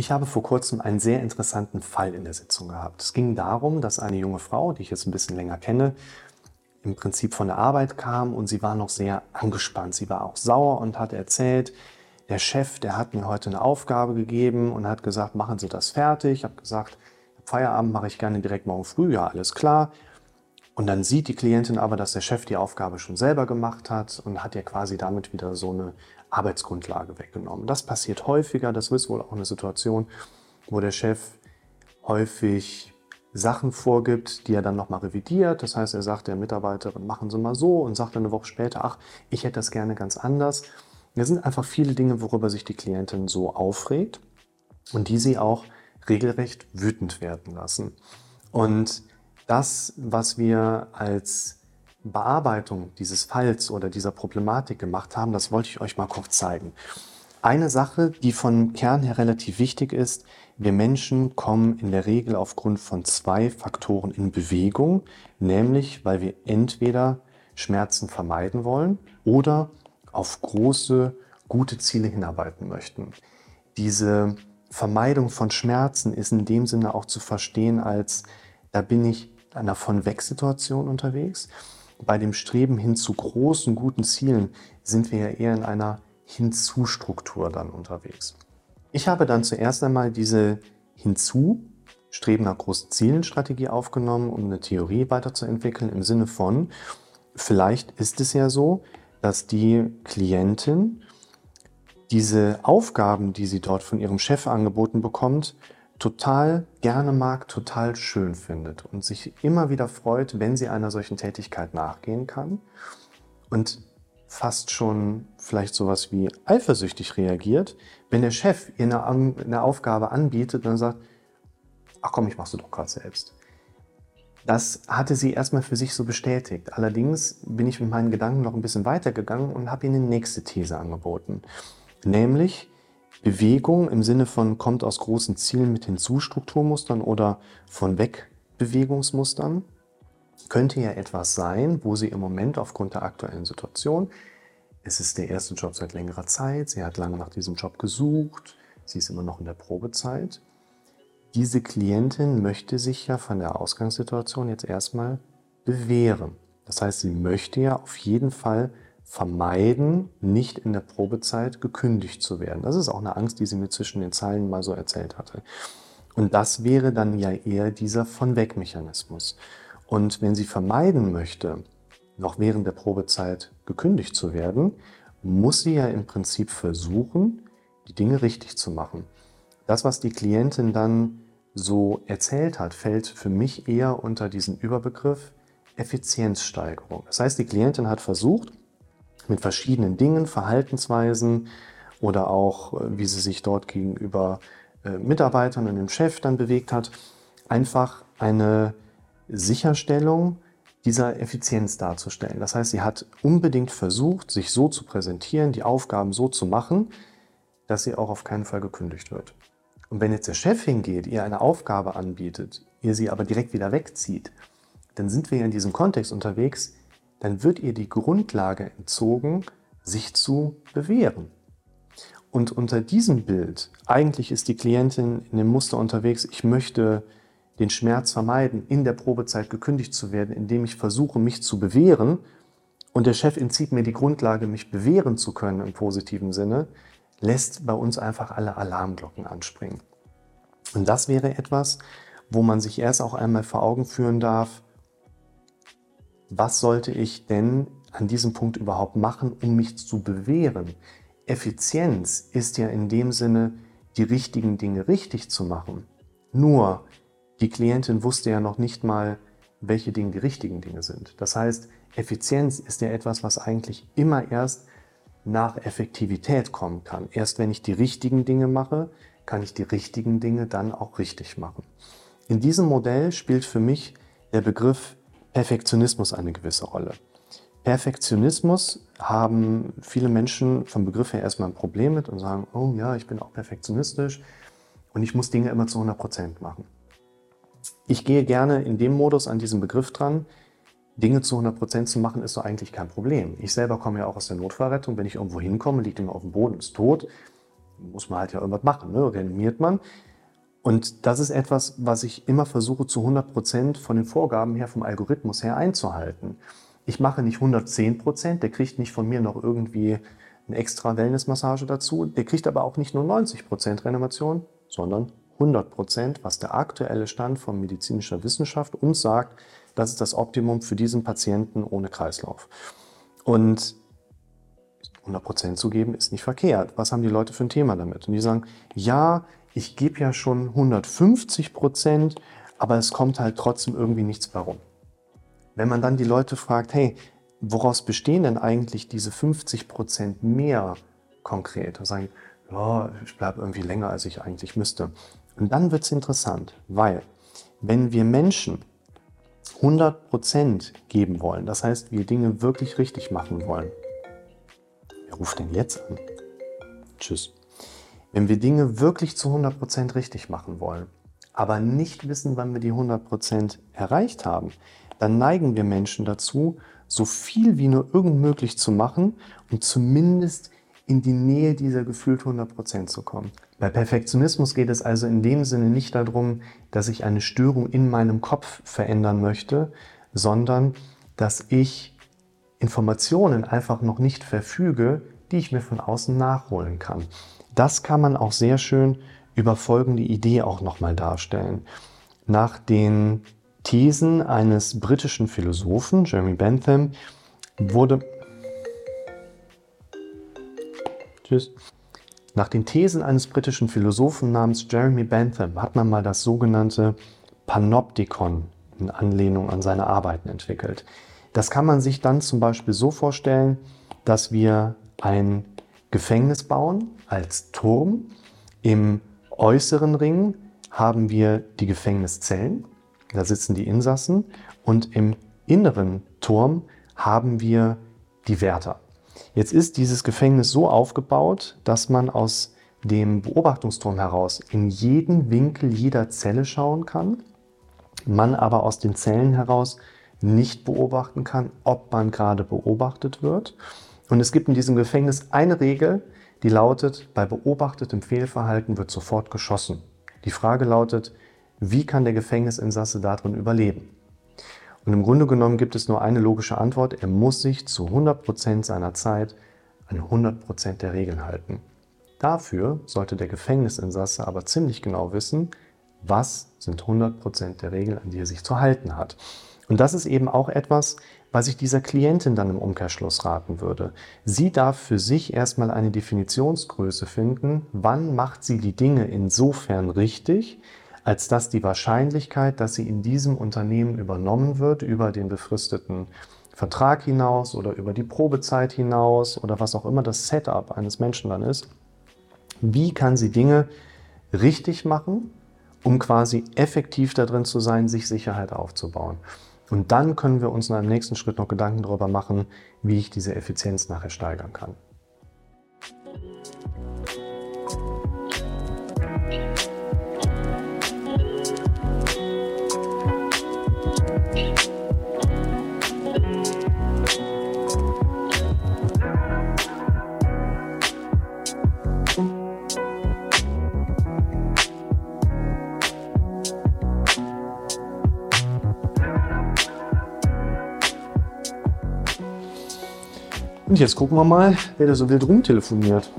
Ich habe vor kurzem einen sehr interessanten Fall in der Sitzung gehabt. Es ging darum, dass eine junge Frau, die ich jetzt ein bisschen länger kenne, im Prinzip von der Arbeit kam und sie war noch sehr angespannt. Sie war auch sauer und hat erzählt, der Chef, der hat mir heute eine Aufgabe gegeben und hat gesagt, machen Sie das fertig. Ich habe gesagt, Feierabend mache ich gerne direkt morgen früh, ja, alles klar. Und dann sieht die Klientin aber, dass der Chef die Aufgabe schon selber gemacht hat und hat ja quasi damit wieder so eine Arbeitsgrundlage weggenommen. Das passiert häufiger, das ist wohl auch eine Situation, wo der Chef häufig Sachen vorgibt, die er dann nochmal revidiert. Das heißt, er sagt der Mitarbeiterin, machen Sie mal so und sagt dann eine Woche später, ach, ich hätte das gerne ganz anders. Es sind einfach viele Dinge, worüber sich die Klientin so aufregt und die sie auch regelrecht wütend werden lassen. Und das, was wir als Bearbeitung dieses Falls oder dieser Problematik gemacht haben, das wollte ich euch mal kurz zeigen. Eine Sache, die von Kern her relativ wichtig ist, wir Menschen kommen in der Regel aufgrund von zwei Faktoren in Bewegung, nämlich weil wir entweder Schmerzen vermeiden wollen oder auf große, gute Ziele hinarbeiten möchten. Diese Vermeidung von Schmerzen ist in dem Sinne auch zu verstehen als, da bin ich in einer Von-Weg-Situation unterwegs. Bei dem Streben hin zu großen, guten Zielen sind wir ja eher in einer Hinzu-Struktur dann unterwegs. Ich habe dann zuerst einmal diese Hinzu, Streben nach großen Zielen Strategie aufgenommen, um eine Theorie weiterzuentwickeln im Sinne von, vielleicht ist es ja so, dass die Klientin diese Aufgaben, die sie dort von ihrem Chef angeboten bekommt, total gerne mag, total schön findet und sich immer wieder freut, wenn sie einer solchen Tätigkeit nachgehen kann und fast schon vielleicht sowas wie eifersüchtig reagiert, wenn der Chef ihr eine, eine Aufgabe anbietet und sagt, ach komm, ich mach's doch gerade selbst. Das hatte sie erstmal für sich so bestätigt. Allerdings bin ich mit meinen Gedanken noch ein bisschen weitergegangen und habe ihnen eine nächste These angeboten. Nämlich Bewegung im Sinne von kommt aus großen Zielen mit Hinzustrukturmustern oder von Wegbewegungsmustern könnte ja etwas sein, wo sie im Moment aufgrund der aktuellen Situation, es ist der erste Job seit längerer Zeit, sie hat lange nach diesem Job gesucht, sie ist immer noch in der Probezeit diese Klientin möchte sich ja von der Ausgangssituation jetzt erstmal bewähren. Das heißt, sie möchte ja auf jeden Fall vermeiden, nicht in der Probezeit gekündigt zu werden. Das ist auch eine Angst, die sie mir zwischen den Zeilen mal so erzählt hatte. Und das wäre dann ja eher dieser Von-Weg-Mechanismus. Und wenn sie vermeiden möchte, noch während der Probezeit gekündigt zu werden, muss sie ja im Prinzip versuchen, die Dinge richtig zu machen. Das, was die Klientin dann so erzählt hat, fällt für mich eher unter diesen Überbegriff Effizienzsteigerung. Das heißt, die Klientin hat versucht, mit verschiedenen Dingen, Verhaltensweisen oder auch, äh, wie sie sich dort gegenüber äh, Mitarbeitern und dem Chef dann bewegt hat, einfach eine Sicherstellung dieser Effizienz darzustellen. Das heißt, sie hat unbedingt versucht, sich so zu präsentieren, die Aufgaben so zu machen, dass sie auch auf keinen Fall gekündigt wird. Und wenn jetzt der Chef hingeht, ihr eine Aufgabe anbietet, ihr sie aber direkt wieder wegzieht, dann sind wir in diesem Kontext unterwegs, dann wird ihr die Grundlage entzogen, sich zu bewähren. Und unter diesem Bild, eigentlich ist die Klientin in dem Muster unterwegs, ich möchte den Schmerz vermeiden, in der Probezeit gekündigt zu werden, indem ich versuche, mich zu bewähren, und der Chef entzieht mir die Grundlage, mich bewähren zu können im positiven Sinne, lässt bei uns einfach alle Alarmglocken anspringen. Und das wäre etwas, wo man sich erst auch einmal vor Augen führen darf, was sollte ich denn an diesem Punkt überhaupt machen, um mich zu bewähren? Effizienz ist ja in dem Sinne, die richtigen Dinge richtig zu machen. Nur, die Klientin wusste ja noch nicht mal, welche Dinge die richtigen Dinge sind. Das heißt, Effizienz ist ja etwas, was eigentlich immer erst nach Effektivität kommen kann. Erst wenn ich die richtigen Dinge mache, kann ich die richtigen Dinge dann auch richtig machen. In diesem Modell spielt für mich der Begriff Perfektionismus eine gewisse Rolle. Perfektionismus haben viele Menschen vom Begriff her erstmal ein Problem mit und sagen, oh ja, ich bin auch perfektionistisch und ich muss Dinge immer zu 100 Prozent machen. Ich gehe gerne in dem Modus an diesem Begriff dran, Dinge zu 100% zu machen, ist so eigentlich kein Problem. Ich selber komme ja auch aus der Notfallrettung. Wenn ich irgendwo hinkomme, liegt jemand auf dem Boden, ist tot, muss man halt ja irgendwas machen, ne? reanimiert man. Und das ist etwas, was ich immer versuche zu 100 Prozent von den Vorgaben her, vom Algorithmus her einzuhalten. Ich mache nicht 110 Prozent, der kriegt nicht von mir noch irgendwie eine extra Wellnessmassage dazu. Der kriegt aber auch nicht nur 90 Prozent Reanimation, sondern 100 Prozent, was der aktuelle Stand von medizinischer Wissenschaft uns sagt, das ist das Optimum für diesen Patienten ohne Kreislauf. Und 100 Prozent zu geben ist nicht verkehrt. Was haben die Leute für ein Thema damit? Und die sagen, ja, ich gebe ja schon 150 Prozent, aber es kommt halt trotzdem irgendwie nichts warum. Wenn man dann die Leute fragt, hey, woraus bestehen denn eigentlich diese 50 Prozent mehr konkret? Und sagen, ja, ich bleibe irgendwie länger, als ich eigentlich müsste. Und dann wird es interessant, weil wenn wir Menschen 100 Prozent geben wollen, das heißt, wir Dinge wirklich richtig machen wollen, wer ruft denn jetzt an? Tschüss. Wenn wir Dinge wirklich zu 100% richtig machen wollen, aber nicht wissen, wann wir die 100% erreicht haben, dann neigen wir Menschen dazu, so viel wie nur irgend möglich zu machen und zumindest in die Nähe dieser gefühlt 100% zu kommen. Bei Perfektionismus geht es also in dem Sinne nicht darum, dass ich eine Störung in meinem Kopf verändern möchte, sondern dass ich Informationen einfach noch nicht verfüge, die ich mir von außen nachholen kann. Das kann man auch sehr schön über folgende Idee auch nochmal darstellen. Nach den Thesen eines britischen Philosophen, Jeremy Bentham, wurde Tschüss. Nach den Thesen eines britischen Philosophen namens Jeremy Bentham hat man mal das sogenannte Panoptikon in Anlehnung an seine Arbeiten entwickelt. Das kann man sich dann zum Beispiel so vorstellen, dass wir ein Gefängnis bauen als Turm. Im äußeren Ring haben wir die Gefängniszellen, da sitzen die Insassen und im inneren Turm haben wir die Wärter. Jetzt ist dieses Gefängnis so aufgebaut, dass man aus dem Beobachtungsturm heraus in jeden Winkel jeder Zelle schauen kann, man aber aus den Zellen heraus nicht beobachten kann, ob man gerade beobachtet wird. Und es gibt in diesem Gefängnis eine Regel, die lautet, bei beobachtetem Fehlverhalten wird sofort geschossen. Die Frage lautet, wie kann der Gefängnisinsasse darin überleben? Und im Grunde genommen gibt es nur eine logische Antwort, er muss sich zu 100% seiner Zeit an 100% der Regeln halten. Dafür sollte der Gefängnisinsasse aber ziemlich genau wissen, was sind 100% der Regeln, an die er sich zu halten hat. Und das ist eben auch etwas, was ich dieser Klientin dann im Umkehrschluss raten würde. Sie darf für sich erstmal eine Definitionsgröße finden, wann macht sie die Dinge insofern richtig, als dass die Wahrscheinlichkeit, dass sie in diesem Unternehmen übernommen wird, über den befristeten Vertrag hinaus oder über die Probezeit hinaus oder was auch immer das Setup eines Menschen dann ist, wie kann sie Dinge richtig machen, um quasi effektiv darin zu sein, sich Sicherheit aufzubauen. Und dann können wir uns in einem nächsten Schritt noch Gedanken darüber machen, wie ich diese Effizienz nachher steigern kann. Und jetzt gucken wir mal, wer da so wild rumtelefoniert.